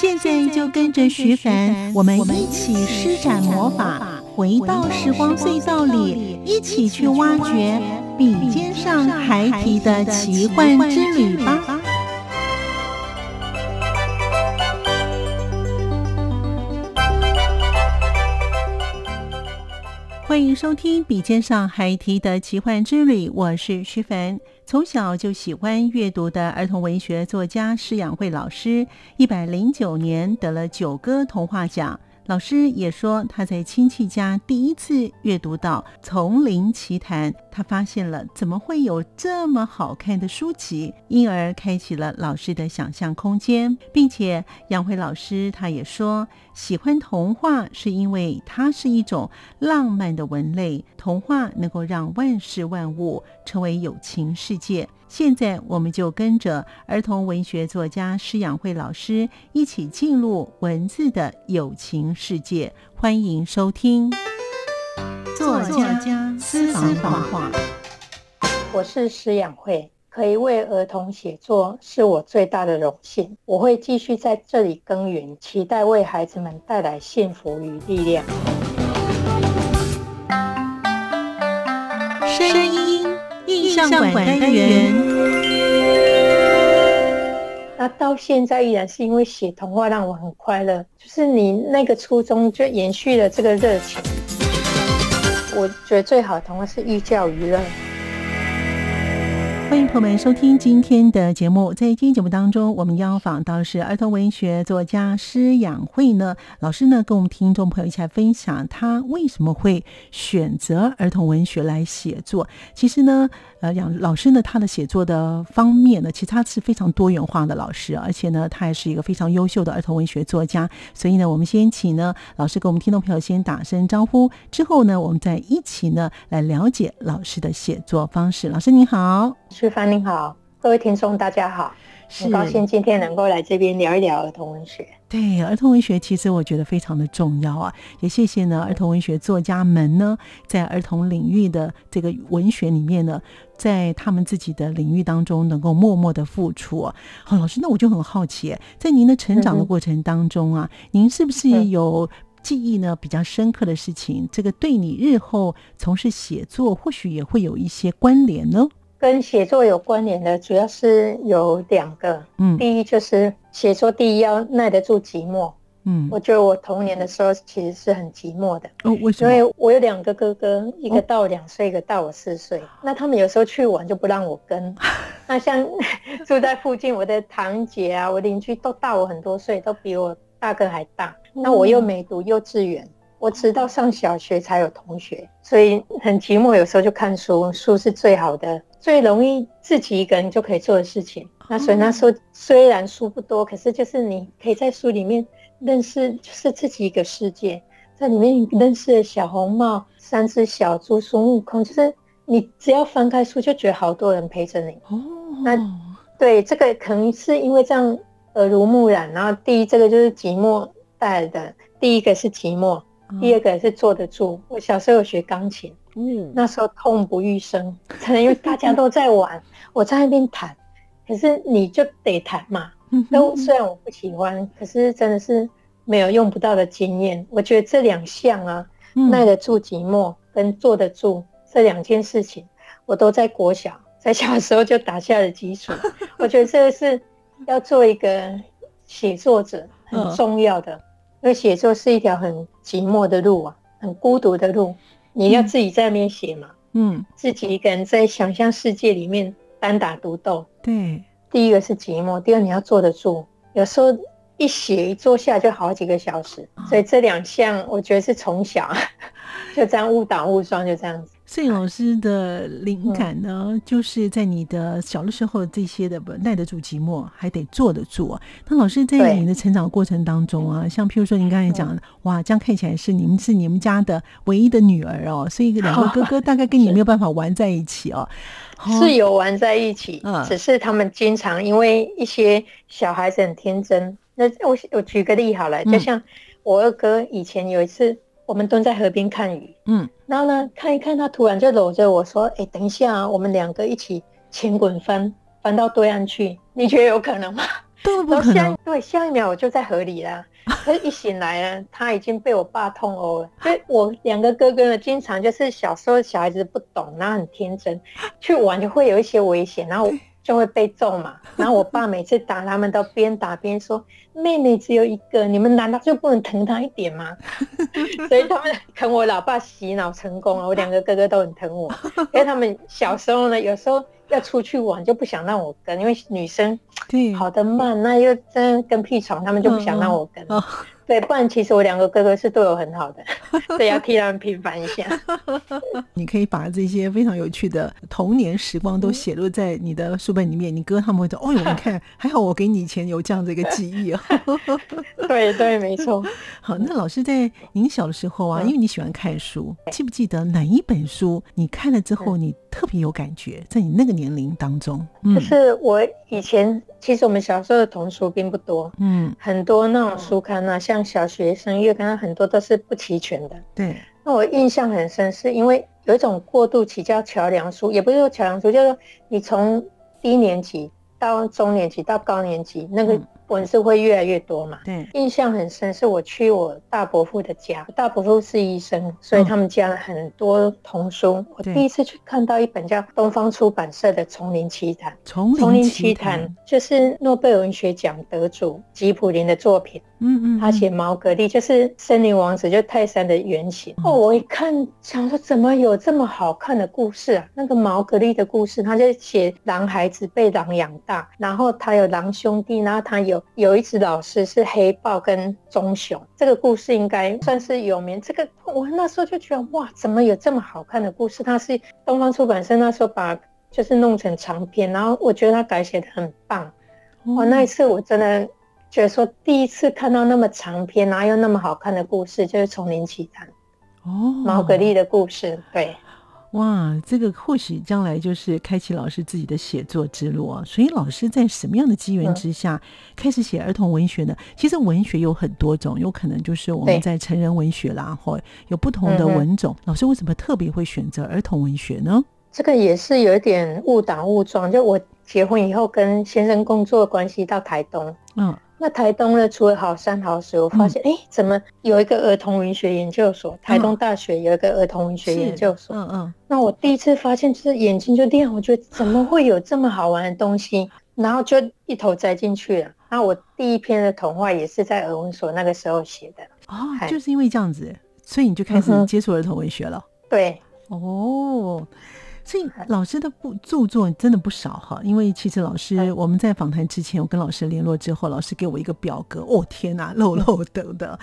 现在就跟着徐凡，我们一起施展魔法，回到时光隧道里，一起去挖掘笔尖上孩提的奇幻之旅吧！欢迎收听《笔尖上孩提的奇幻之旅》，我是徐凡。从小就喜欢阅读的儿童文学作家施养慧老师，一百零九年得了九歌童话奖。老师也说，他在亲戚家第一次阅读到《丛林奇谈》，他发现了怎么会有这么好看的书籍，因而开启了老师的想象空间，并且杨慧老师他也说，喜欢童话是因为它是一种浪漫的文类，童话能够让万事万物成为有情世界。现在，我们就跟着儿童文学作家施养慧老师一起进入文字的友情世界。欢迎收听作家私房话。我是施养慧，可以为儿童写作是我最大的荣幸。我会继续在这里耕耘，期待为孩子们带来幸福与力量。象馆单元，那到现在依然是因为写童话让我很快乐，就是你那个初衷就延续了这个热情。我觉得最好的童话是寓教于乐。欢迎朋友们收听今天的节目。在今天节目当中，我们邀访到是儿童文学作家施养慧呢老师呢，跟我们听众朋友一起来分享他为什么会选择儿童文学来写作。其实呢，呃，杨老师呢，他的写作的方面呢，其实他是非常多元化的老师，而且呢，他也是一个非常优秀的儿童文学作家。所以呢，我们先请呢老师给我们听众朋友先打声招呼，之后呢，我们再一起呢来了解老师的写作方式。老师您好。徐凡您好，各位听众大家好，很高兴今天能够来这边聊一聊儿童文学。对，儿童文学其实我觉得非常的重要啊，也谢谢呢儿童文学作家们呢，在儿童领域的这个文学里面呢，在他们自己的领域当中能够默默的付出。好，老师，那我就很好奇，在您的成长的过程当中啊，您是不是有记忆呢比较深刻的事情？这个对你日后从事写作，或许也会有一些关联呢？跟写作有关联的，主要是有两个。嗯，第一就是写作，第一要耐得住寂寞。嗯，我觉得我童年的时候其实是很寂寞的。哦，为什么？因为我有两个哥哥，一个大我两岁，一个大我四岁。那他们有时候去玩就不让我跟。那像 住在附近，我的堂姐啊，我邻居都大我很多岁，都比我大哥还大。那我又没读幼稚园。我直到上小学才有同学，所以很寂寞。有时候就看书，书是最好的、最容易自己一个人就可以做的事情。那所以那时候虽然书不多，可是就是你可以在书里面认识，就是自己一个世界，在里面认识小红帽、三只小猪、孙悟空，就是你只要翻开书，就觉得好多人陪着你。哦，那对这个可能是因为这样耳濡目染。然后第一，这个就是寂寞带来的，第一个是寂寞。第二个是坐得住。我小时候有学钢琴，嗯，那时候痛不欲生，可能因为大家都在玩，我在那边弹，可是你就得弹嘛。都虽然我不喜欢，可是真的是没有用不到的经验。我觉得这两项啊，耐得住寂寞跟坐得住这两件事情，我都在国小，在小时候就打下了基础。我觉得这个是要做一个写作者很重要的。因为写作是一条很寂寞的路啊，很孤独的路，你要自己在那边写嘛，嗯，自己一个人在想象世界里面单打独斗。对，第一个是寂寞，第二你要坐得住。有时候一写一坐下就好几个小时，所以这两项我觉得是从小 就这样误打误撞就这样子。摄影老师的灵感呢，就是在你的小的时候这些的不耐得住寂寞，还得坐得住。那老师在你的成长过程当中啊，像譬如说您刚才讲的，哇，这样看起来是你们是你们家的唯一的女儿哦，所以两个 哥哥大概跟你没有办法玩在一起哦。是有玩在一起，只是他们经常因为一些小孩子很天真。那我我举个例好了，就像我二哥以前有一次。我们蹲在河边看鱼，嗯，然后呢，看一看，他突然就搂着我说：“哎，等一下，我们两个一起前滚翻，翻到对岸去，你觉得有可能吗？”都不可能。对，下一秒我就在河里了。可是一醒来呢，他已经被我爸痛殴了。所以我两个哥哥呢，经常就是小时候小孩子不懂，然后很天真，去玩就会有一些危险，然后。就会被揍嘛，然后我爸每次打他们都边打边说：“妹妹只有一个，你们难道就不能疼她一点吗？” 所以他们疼我老爸洗脑成功了，我两个哥哥都很疼我，因为他们小时候呢，有时候要出去玩就不想让我跟，因为女生跑得慢，那又真跟屁虫，他们就不想让我跟。对，不然其实我两个哥哥是对我很好的，所以要替他们平反一下。你可以把这些非常有趣的童年时光都写录在你的书本里面，你哥他们会说：“哦哟，你看，还好我给你以前有这样的一个记忆。”对对，没错。好，那老师在您小的时候啊，因为你喜欢看书，记不记得哪一本书你看了之后你特别有感觉？在你那个年龄当中，就是我以前。其实我们小时候的童书并不多，嗯，很多那种书刊呢，像小学生月刊，很多都是不齐全的。对，那我印象很深，是因为有一种过渡期叫桥梁书，也不是说桥梁书，就是你从低年级到中年级到高年级那个。文字会越来越多嘛？对，印象很深，是我去我大伯父的家，大伯父是医生，所以他们家很多童书。我第一次去看到一本叫东方出版社的《丛林奇谭》，丛林奇谭就是诺贝尔文学奖得主吉普林的作品。嗯嗯，他写毛格丽就是森林王子，就泰山的原型。哦，我一看想说，怎么有这么好看的故事啊？那个毛格丽的故事，他就写狼孩子被狼养大，然后他有狼兄弟，然后他有。有一只老师是黑豹跟棕熊，这个故事应该算是有名。这个我那时候就觉得哇，怎么有这么好看的故事？他是东方出版社那时候把就是弄成长篇，然后我觉得他改写的很棒。哇，那一次我真的觉得说第一次看到那么长篇，然后又那么好看的故事，就是《丛林奇谭》哦，毛格丽的故事，对。哇，这个或许将来就是开启老师自己的写作之路啊！所以老师在什么样的机缘之下开始写儿童文学呢？其实文学有很多种，有可能就是我们在成人文学啦，或有不同的文种。老师为什么特别会选择儿童文学呢？这个也是有一点误打误撞，就我结婚以后跟先生工作关系到台东，嗯。那台东呢？除了好山好水，我发现，哎，怎么有一个儿童文学研究所？台东大学有一个儿童文学研究所。嗯嗯。那我第一次发现，就是眼睛就亮，我觉得怎么会有这么好玩的东西？然后就一头栽进去了。那我第一篇的童话也是在儿文所那个时候写的。哦，就是因为这样子，所以你就开始接触儿童文学了。对。哦。所以老师的不著作真的不少哈，因为其实老师我们在访谈之前，我跟老师联络之后，老师给我一个表格，哦天哪，漏漏的的，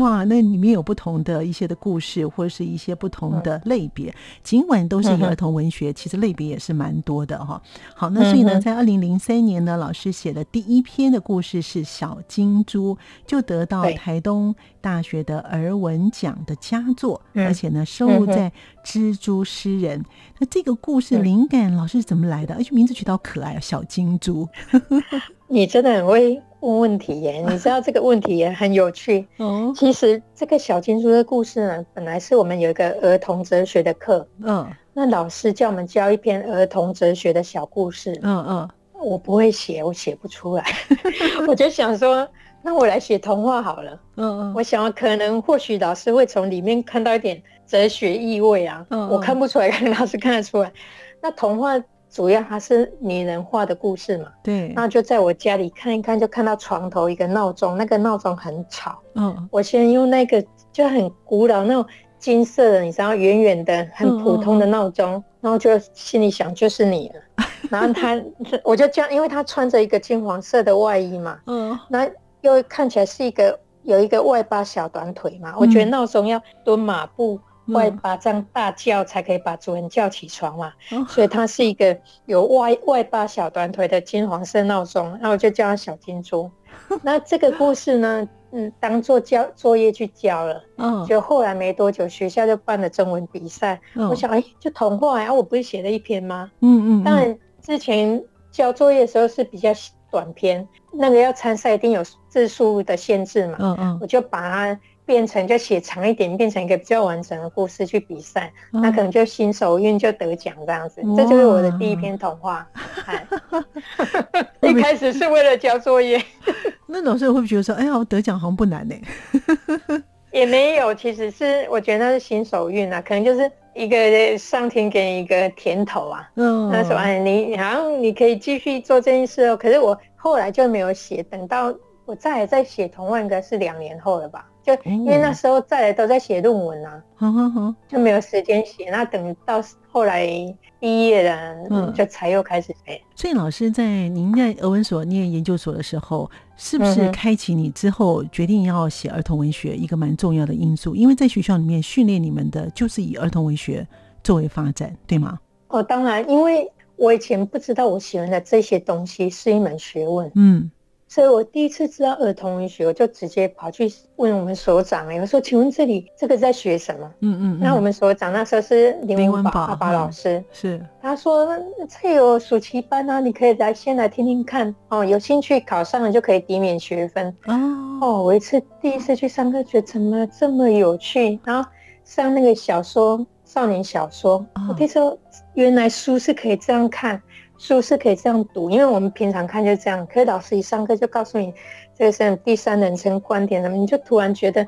哇，那里面有不同的一些的故事，或者是一些不同的类别，尽管都是以儿童文学，其实类别也是蛮多的哈。好，那所以呢，在二零零三年呢，老师写的第一篇的故事是小金猪，就得到台东大学的儿文奖的佳作，而且呢收录在《蜘蛛诗人》。那这个故事灵感老师怎么来的？而且名字取到可爱，小金猪。你真的很会问问题耶！你知道这个问题也很有趣。哦，其实这个小金猪的故事呢，本来是我们有一个儿童哲学的课。嗯，那老师叫我们教一篇儿童哲学的小故事。嗯嗯，我不会写，我写不出来。我就想说，那我来写童话好了。嗯嗯，我想可能或许老师会从里面看到一点。哲学意味啊，我看不出来，可能老师看得出来。那童话主要还是拟人化的故事嘛？对。那就在我家里看一看，就看到床头一个闹钟，那个闹钟很吵。嗯。我先用那个就很古老那种金色的，你知道，远远的很普通的闹钟，然后就心里想就是你了。然后他，我就这样，因为他穿着一个金黄色的外衣嘛。嗯。那又看起来是一个有一个外八小短腿嘛，我觉得闹钟要蹲马步。外八这样大叫才可以把主人叫起床嘛，所以它是一个有外外八小短腿的金黄色闹钟，那我就叫它小金猪。那这个故事呢，嗯，当做教作业去交了，嗯，就后来没多久学校就办了中文比赛，我想哎，就童话啊，我不是写了一篇吗？嗯嗯，当然之前交作业的时候是比较短篇，那个要参赛一定有字数的限制嘛，嗯嗯，我就把它。变成就写长一点，变成一个比较完整的故事去比赛，那可能就新手运就得奖这样子。这就是我的第一篇童话。一开始是为了交作业。那老师会不会觉得说，哎呀，我得奖好像不难呢？也没有，其实是我觉得那是新手运啊，可能就是一个上天给你一个甜头啊。嗯。那说哎，你好像你可以继续做这件事哦。可是我后来就没有写，等到我再再写童话，应该是两年后了吧。就因为那时候再来都在写论文啊，就没有时间写。那等到后来毕业了，就才又开始写。所以老师在您在俄文所念研究所的时候，是不是开启你之后决定要写儿童文学一个蛮重要的因素？因为在学校里面训练你们的就是以儿童文学作为发展，对吗？哦，当然，因为我以前不知道我喜欢的这些东西是一门学问。嗯。所以我第一次知道儿童文学，我就直接跑去问我们所长，我说：“请问这里这个在学什么？”嗯嗯。那我们所长那时候是林文宝爸爸老师，是他说：“这有暑期班啊，你可以来先来听听看哦，有兴趣考上了就可以抵免学分。”哦哦，我一次第一次去上课，觉得怎么这么有趣？然后上那个小说少年小说，我听说原来书是可以这样看。书是可以这样读，因为我们平常看就这样。可是老师一上课就告诉你，这个是第三人称观点，那么你就突然觉得，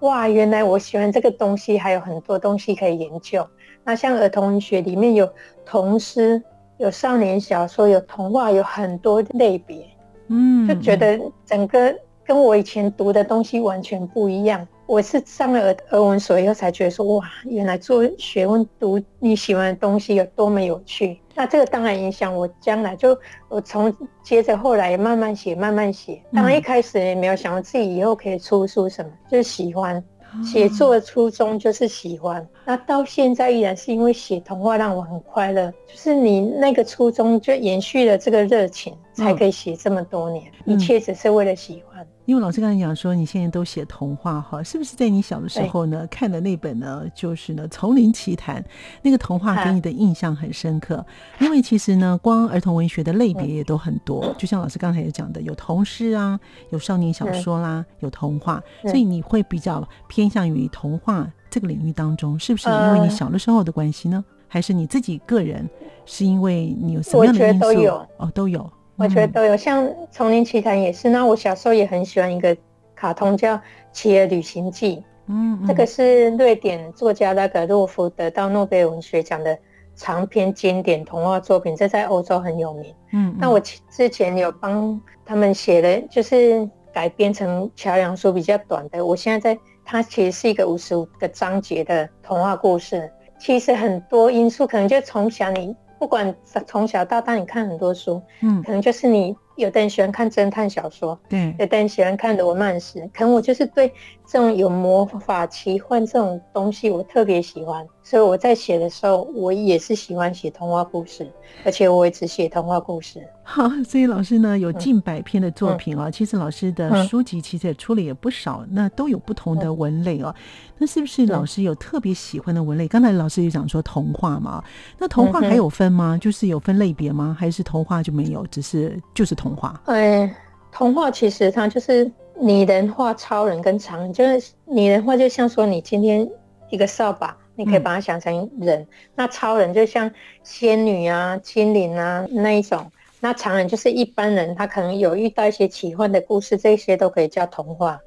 哇，原来我喜欢这个东西，还有很多东西可以研究。那像儿童文学里面有童诗、有少年小说、有童话，有很多类别，嗯，就觉得整个跟我以前读的东西完全不一样。我是上了儿儿文所以后才觉得说，哇，原来做学问读你喜欢的东西有多么有趣。那这个当然影响我将来，就我从接着后来慢慢写，慢慢写。当然一开始也没有想过自己以后可以出书什么，就是喜欢写作的初衷就是喜欢。那到现在依然是因为写童话让我很快乐，就是你那个初衷就延续了这个热情，才可以写这么多年，一切只是为了喜欢。因为老师刚才讲说，你现在都写童话哈，是不是在你小的时候呢看的那本呢？就是呢《丛林奇谭》那个童话给你的印象很深刻。因为其实呢，光儿童文学的类别也都很多，就像老师刚才也讲的，有童诗啊，有少年小说啦，有童话，所以你会比较偏向于童话这个领域当中，是不是因为你小的时候的关系呢？还是你自己个人是因为你有什么样的因素？哦，都有。我觉得都有，像《丛林奇谭》也是。那我小时候也很喜欢一个卡通叫《企鹅旅行记》，嗯，这个是瑞典作家拉格洛夫得到诺贝尔文学奖的长篇经典童话作品，这在欧洲很有名。嗯，那我之前有帮他们写的，就是改编成桥梁书比较短的。我现在在，它其实是一个五十五个章节的童话故事。其实很多因素可能就从小你。不管从小到大，你看很多书，嗯，可能就是你有的人喜欢看侦探小说，对，有的人喜欢看罗曼史，可能我就是对这种有魔法奇幻这种东西，我特别喜欢。所以我在写的时候，我也是喜欢写童话故事，而且我也只写童话故事。好，所以老师呢有近百篇的作品啊，其实老师的书籍其实也出了也不少，那都有不同的文类哦。那是不是老师有特别喜欢的文类？刚才老师也讲说童话嘛，那童话还有分吗？就是有分类别吗？还是童话就没有，只是就是童话？哎，童话其实它就是拟人化超人跟常人，就是拟人化就像说你今天一个扫把。你可以把它想成人，那超人就像仙女啊、精灵啊那一种，那常人就是一般人，他可能有遇到一些奇幻的故事，这些都可以叫童话。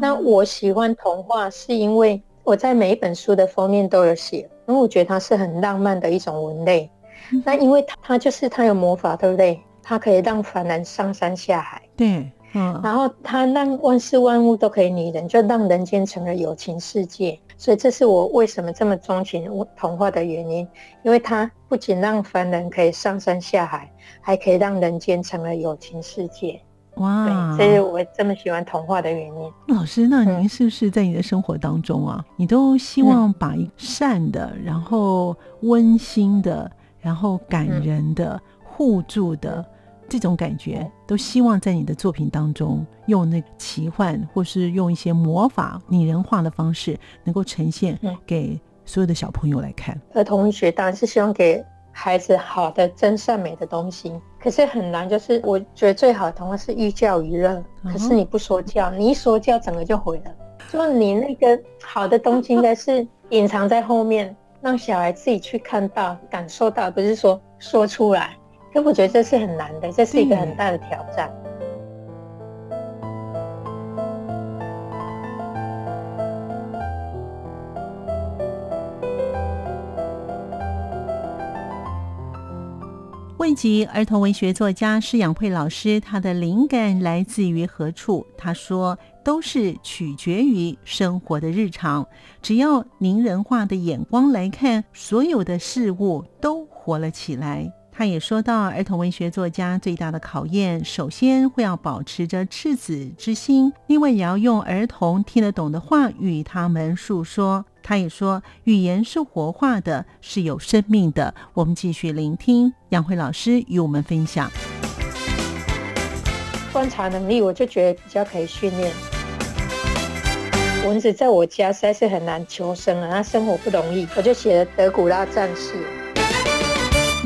那我喜欢童话，是因为我在每一本书的封面都有写，因为我觉得它是很浪漫的一种文类。那因为它它就是它有魔法，对不对？它可以让凡人上山下海，对，嗯，然后它让万事万物都可以拟人，就让人间成了友情世界。所以这是我为什么这么钟情童话的原因，因为它不仅让凡人可以上山下海，还可以让人间成了友情世界。哇，这是我这么喜欢童话的原因。老师，那您是不是在你的生活当中啊，你都希望把一善的，然后温馨的，然后感人的、互助的这种感觉，都希望在你的作品当中用那奇幻，或是用一些魔法、拟人化的方式，能够呈现给所有的小朋友来看。儿童文学当然是希望给。孩子好的真善美的东西，可是很难。就是我觉得最好的童话是寓教于乐，可是你不说教，你一说教，整个就毁了。就你那个好的东西，应该是隐藏在后面，让小孩自己去看到、感受到，不是说说出来。可我觉得这是很难的，这是一个很大的挑战。问及儿童文学作家施养慧老师，他的灵感来自于何处？他说，都是取决于生活的日常。只要您人化的眼光来看，所有的事物都活了起来。他也说到，儿童文学作家最大的考验，首先会要保持着赤子之心，另外也要用儿童听得懂的话与他们诉说。他也说，语言是活化的，是有生命的。我们继续聆听杨慧老师与我们分享。观察能力，我就觉得比较可以训练。蚊子在我家实在是很难求生啊，它生活不容易，我就写了《德古拉战士》。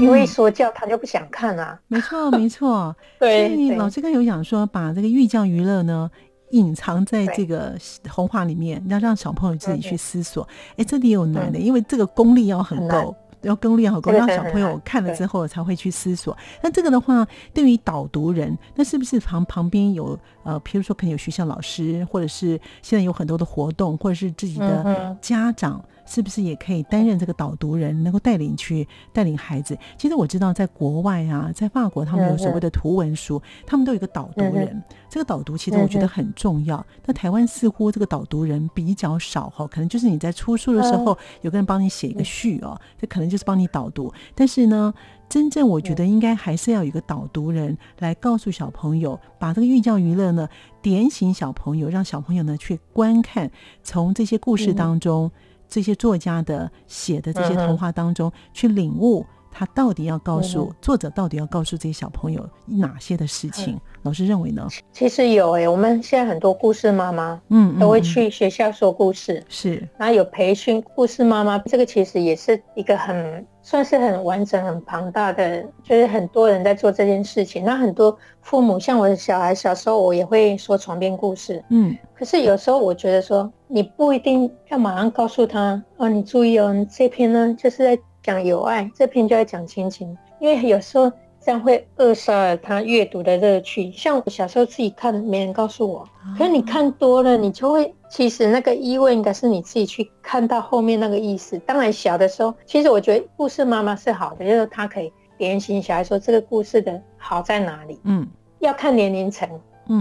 因为说教，他就不想看啊。没错，没错。对，老师刚有讲说，把这个寓教于乐呢，隐藏在这个童话里面，要让小朋友自己去思索。哎，这里有难的，因为这个功力要很够。要功力好够，让小朋友看了之后才会去思索。那这个的话，对于导读人，那是不是旁旁边有呃，譬如说可能有学校老师，或者是现在有很多的活动，或者是自己的家长，是不是也可以担任这个导读人，能够带领去带领孩子？其实我知道，在国外啊，在法国，他们有所谓的图文书，他们都有一个导读人。这个导读其实我觉得很重要。那台湾似乎这个导读人比较少哈，可能就是你在出书的时候，有个人帮你写一个序哦，这可能。就是帮你导读，但是呢，真正我觉得应该还是要有一个导读人来告诉小朋友，把这个寓教于乐呢点醒小朋友，让小朋友呢去观看，从这些故事当中，这些作家的写的这些童话当中去领悟。他到底要告诉作者，到底要告诉这些小朋友哪些的事情？老师认为呢？其实有诶，我们现在很多故事妈妈，嗯，都会去学校说故事，是，然后有培训故事妈妈，这个其实也是一个很算是很完整、很庞大的，就是很多人在做这件事情。那很多父母，像我的小孩小时候，我也会说床边故事，嗯，可是有时候我觉得说，你不一定要马上告诉他哦，你注意哦，这篇呢就是在。讲友爱这篇就在讲亲情，因为有时候这样会扼杀了他阅读的乐趣。像我小时候自己看，没人告诉我，可是你看多了，你就会其实那个意味应该是你自己去看到后面那个意思。当然小的时候，其实我觉得故事妈妈是好的，就是他可以点醒小孩说这个故事的好在哪里。嗯，要看年龄层，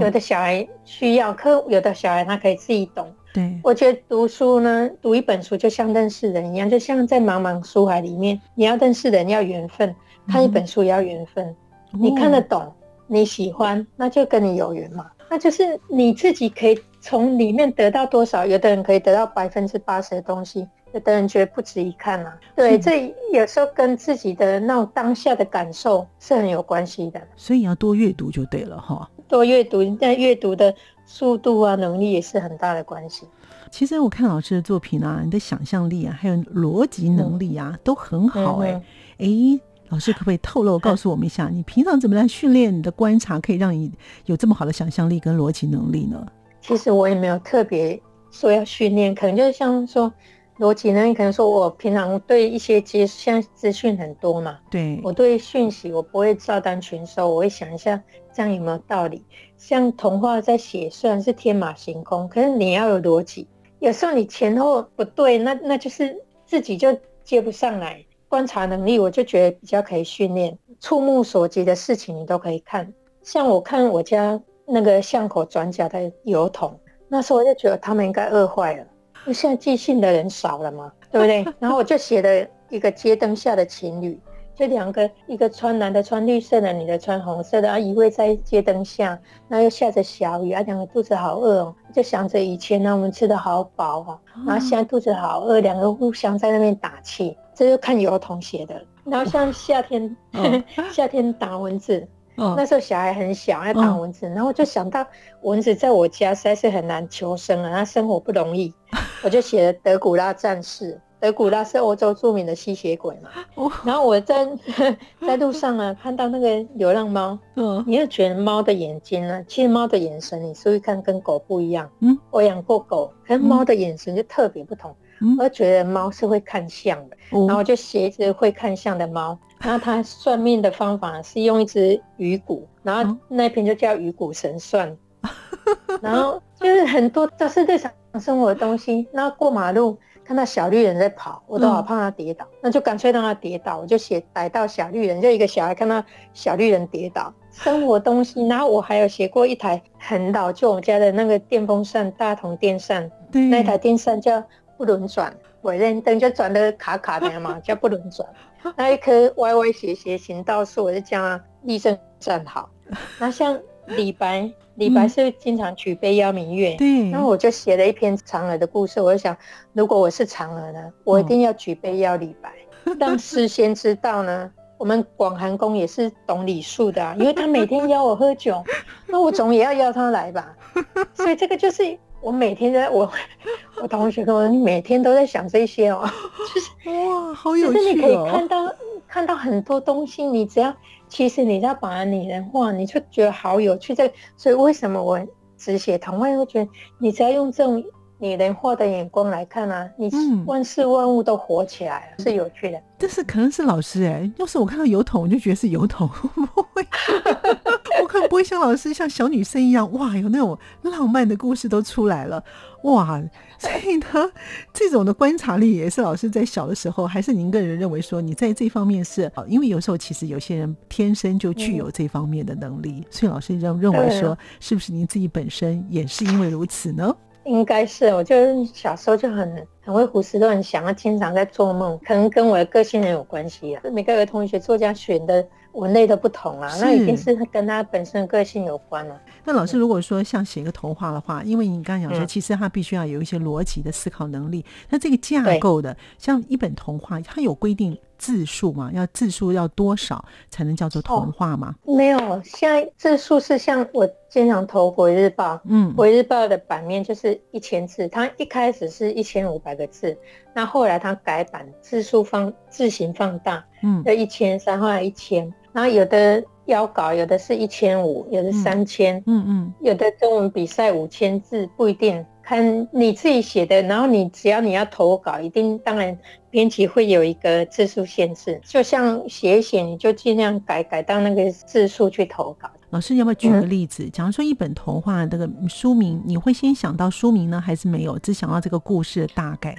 有的小孩需要，可有的小孩他可以自己懂。对，我觉得读书呢，读一本书就像认识人一样，就像在茫茫书海里面，你要认识人要缘分，看一本书也要缘分。你看得懂，你喜欢，那就跟你有缘嘛。那就是你自己可以从里面得到多少，有的人可以得到百分之八十的东西，有的人觉得不值一看啊。对，这有时候跟自己的那种当下的感受是很有关系的。所以要多阅读就对了哈。多阅读，但阅读的。速度啊，能力也是很大的关系。其实我看老师的作品啊，你的想象力啊，还有逻辑能力啊，都很好哎。哎，老师可不可以透露告诉我们一下，你平常怎么来训练你的观察，可以让你有这么好的想象力跟逻辑能力呢？其实我也没有特别说要训练，可能就是像说。逻辑呢？你可能说我平常对一些接现在资讯很多嘛，对我对讯息我不会照单全收，我会想一下这样有没有道理。像童话在写，虽然是天马行空，可是你要有逻辑。有时候你前后不对，那那就是自己就接不上来。观察能力，我就觉得比较可以训练。触目所及的事情你都可以看。像我看我家那个巷口转角的油桶，那时候我就觉得他们应该饿坏了。现在寄信的人少了嘛，对不对？然后我就写了一个街灯下的情侣，就两个，一个穿男的穿绿色的，女的穿红色的，啊，依偎在街灯下，那又下着小雨，啊，两个肚子好饿哦，就想着以前呢，我们吃的好饱哦，然后现在肚子好饿，两个互相在那边打气，这就看油童写的。然后像夏天，夏天打蚊子。那时候小孩很小，要打蚊子，然后我就想到蚊子在我家实在是很难求生啊，那生活不容易，我就写了德古拉战士。德古拉是欧洲著名的吸血鬼嘛，然后我在 在路上啊看到那个流浪猫，嗯，你又觉得猫的眼睛呢，其实猫的眼神你注意看跟狗不一样，嗯，我养过狗，可是猫的眼神就特别不同，我觉得猫是会看相的，然后我就写一只会看相的猫。然后它算命的方法是用一只鱼骨，然后那篇就叫鱼骨神算，然后就是很多都是日常生活的东西。那过马路看到小绿人在跑，我都好怕他跌倒，那就干脆让他跌倒，我就写逮到小绿人，就一个小孩看到小绿人跌倒，生活东西。然后我还有写过一台很老旧我们家的那个电风扇，大同电扇，那台电扇叫不轮转，我认灯就转的卡卡的嘛，叫不轮转。那一棵歪歪斜斜行道树，我就叫他立正站好。那像李白，李白是经常举杯邀明月，对。那我就写了一篇嫦娥的故事。我就想，如果我是嫦娥呢，我一定要举杯邀李白，让诗仙知道呢。我们广寒宫也是懂礼数的，因为他每天邀我喝酒，那我总也要邀他来吧。所以这个就是我每天在我我同学跟我说，你每天都在想这些哦，就是。哇，好有趣哦！就是你可以看到看到很多东西，你只要其实你在把它拟人化，你就觉得好有趣。这所以为什么我只写童话？我觉得你只要用这种拟人化的眼光来看啊，你万事万物都活起来了，是有趣的。但是可能是老师哎，要是我看到油桶，我就觉得是油桶，不会，我可能不会像老师像小女生一样，哇，有那种浪漫的故事都出来了。哇，所以呢，这种的观察力也是老师在小的时候，还是您个人认为说你在这方面是，因为有时候其实有些人天生就具有这方面的能力，所以老师认认为说，是不是您自己本身也是因为如此呢？应该是，我就是小时候就很很会胡思乱想，啊，经常在做梦，可能跟我的个性很有关系啊。每个儿童学作家选的。文类都不同啊，那已经是跟他本身个性有关了。那老师如果说像写一个童话的话，因为你刚刚讲说，其实他必须要有一些逻辑的思考能力。那这个架构的，像一本童话，它有规定字数吗？要字数要多少才能叫做童话吗？没有，现在字数是像我经常投《国日报》，嗯，《国日报》的版面就是一千字，它一开始是一千五百个字，那后来它改版字数放字形放大，嗯，要一千三，后来一千。然后有的要稿，有的是一千五，有的三千，嗯嗯，有的中文比赛五千字不一定，看你自己写的。然后你只要你要投稿，一定当然编辑会有一个字数限制，就像写一写，你就尽量改改到那个字数去投稿。老师，要不要举个例子？假如说一本童话这个书名，你会先想到书名呢，还是没有，只想到这个故事的大概？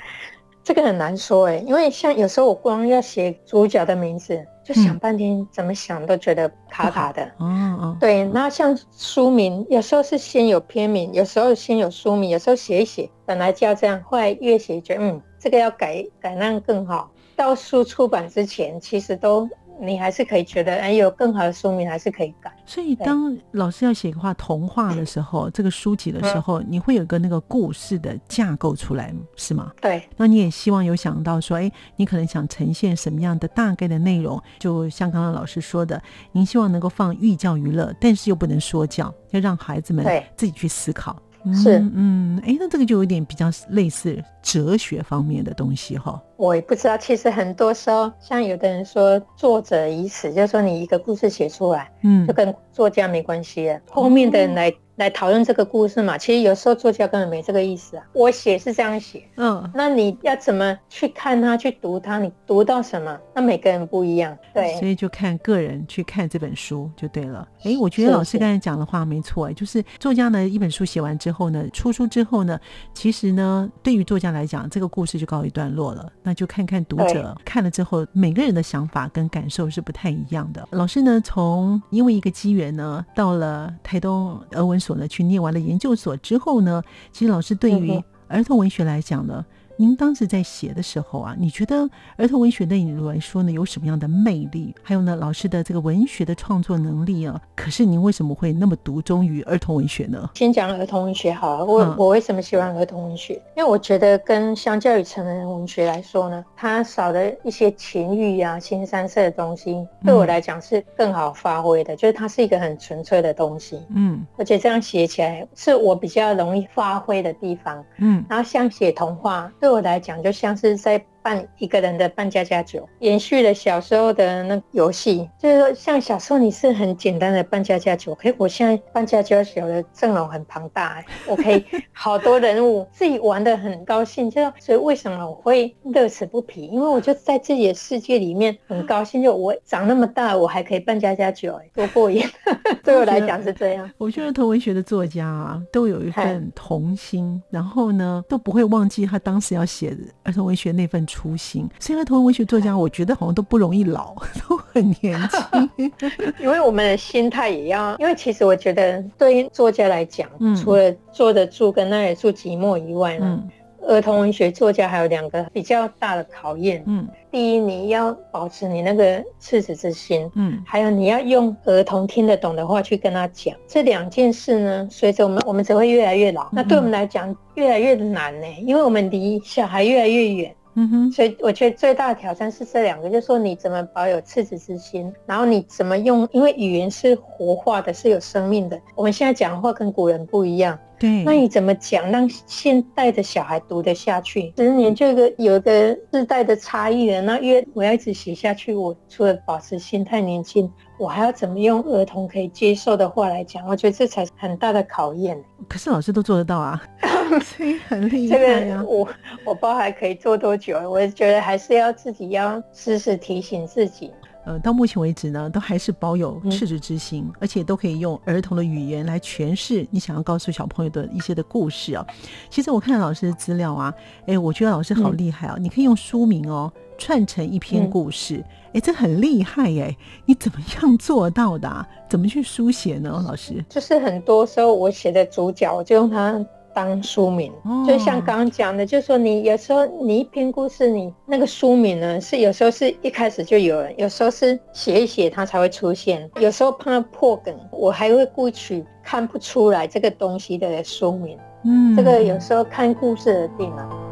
这个很难说哎，因为像有时候我光要写主角的名字。就想半天，怎么想都觉得卡卡的。嗯嗯，对。那像书名，有时候是先有片名，有时候先有书名，有时候写一写，本来就要这样，后来越写觉得，嗯，这个要改改那样更好。到书出版之前，其实都。你还是可以觉得，哎，有更好的书名还是可以改。所以，当老师要写个话童话的时候，这个书籍的时候，你会有个那个故事的架构出来，是吗？对。那你也希望有想到说，哎，你可能想呈现什么样的大概的内容？就像刚刚老师说的，您希望能够放寓教于乐，但是又不能说教，要让孩子们自己去思考。是，嗯，哎，那这个就有点比较类似哲学方面的东西哈。我也不知道，其实很多时候，像有的人说作者已死，就是说你一个故事写出来，嗯，就跟作家没关系了，后面的人来。来讨论这个故事嘛？其实有时候作家根本没这个意思啊。我写是这样写，嗯，那你要怎么去看它、去读它？你读到什么？那每个人不一样，对，所以就看个人去看这本书就对了。哎，我觉得老师刚才讲的话没错，就是作家呢一本书写完之后呢，出书之后呢，其实呢对于作家来讲，这个故事就告一段落了。那就看看读者看了之后，每个人的想法跟感受是不太一样的。老师呢，从因为一个机缘呢，到了台东俄文所。呢，去念完了研究所之后呢，其实老师对于儿童文学来讲呢，您当时在写的时候啊，你觉得儿童文学对你来说呢有什么样的魅力？还有呢，老师的这个文学的创作能力啊，可是您为什么会那么独钟于儿童文学呢？先讲儿童文学好了，我、我为什么喜欢儿童文学？因为我觉得跟相较于成人文学来说呢，它少了一些情欲啊、新三色的东西，对我来讲是更好发挥的，就是它是一个很纯粹的东西。嗯，而且这样写起来是我比较容易发挥的地方。嗯，然后像写童话，对对我来讲就像是在。扮一个人的扮家家酒，延续了小时候的那游戏，就是说，像小时候你是很简单的扮家家酒，可是我现在扮家家酒的阵容很庞大，我可以 好多人物，自己玩的很高兴，就所以为什么我会乐此不疲？因为我就在自己的世界里面很高兴，就我长那么大，我还可以扮家家酒，哎，多过瘾！对我来讲是这样。我觉得儿童文学的作家啊，都有一份童心，然后呢，都不会忘记他当时要写儿童文学那份。初心，所以儿童文学作家，我觉得好像都不容易老，都很年轻。因为我们的心态也要，因为其实我觉得，对于作家来讲，除了坐得住跟耐得住寂寞以外呢，儿童文学作家还有两个比较大的考验。嗯，第一，你要保持你那个赤子之心。嗯，还有你要用儿童听得懂的话去跟他讲。这两件事呢，随着我们，我们只会越来越老。那对我们来讲，越来越难呢，因为我们离小孩越来越远。哼，所以我觉得最大的挑战是这两个，就是说你怎么保有赤子之心，然后你怎么用，因为语言是活化的，是有生命的。我们现在讲话跟古人不一样，对。那你怎么讲让现代的小孩读得下去？十年就一个有一个世代的差异了。那因为我要一直写下去，我除了保持心态年轻。我还要怎么用儿童可以接受的话来讲？我觉得这才是很大的考验。可是老师都做得到啊，所以很厉害呀。我我不知道还可以做多久，我觉得还是要自己要时时提醒自己。呃，到目前为止呢，都还是保有赤子之心，而且都可以用儿童的语言来诠释你想要告诉小朋友的一些的故事啊。其实我看老师的资料啊，哎，我觉得老师好厉害哦。你可以用书名哦串成一篇故事。哎，这很厉害耶！你怎么样做到的？怎么去书写呢？老师，就是很多时候我写的主角，我就用它当书名。就像刚刚讲的，就是说你有时候你一篇故事，你那个书名呢，是有时候是一开始就有了，有时候是写一写它才会出现。有时候怕破梗，我还会故取看不出来这个东西的书名。嗯，这个有时候看故事而定了。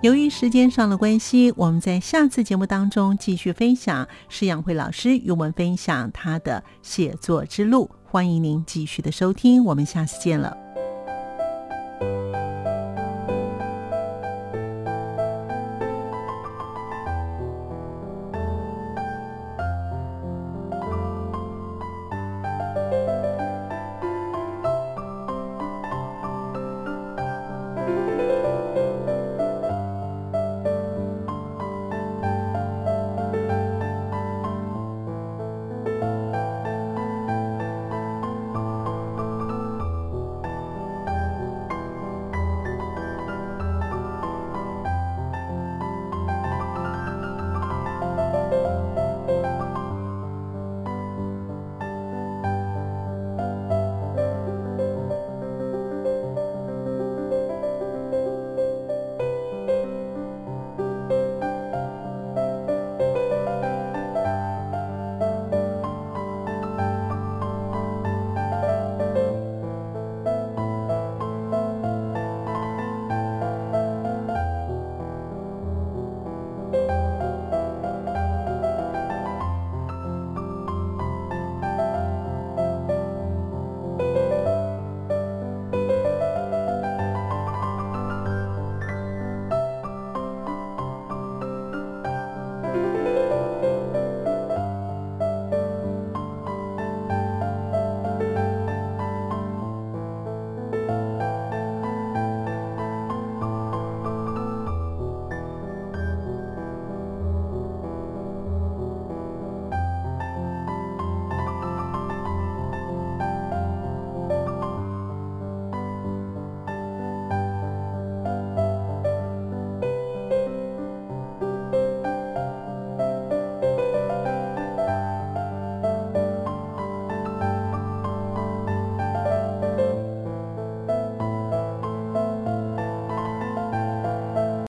由于时间上的关系，我们在下次节目当中继续分享施养慧老师与我们分享他的写作之路。欢迎您继续的收听，我们下次见了。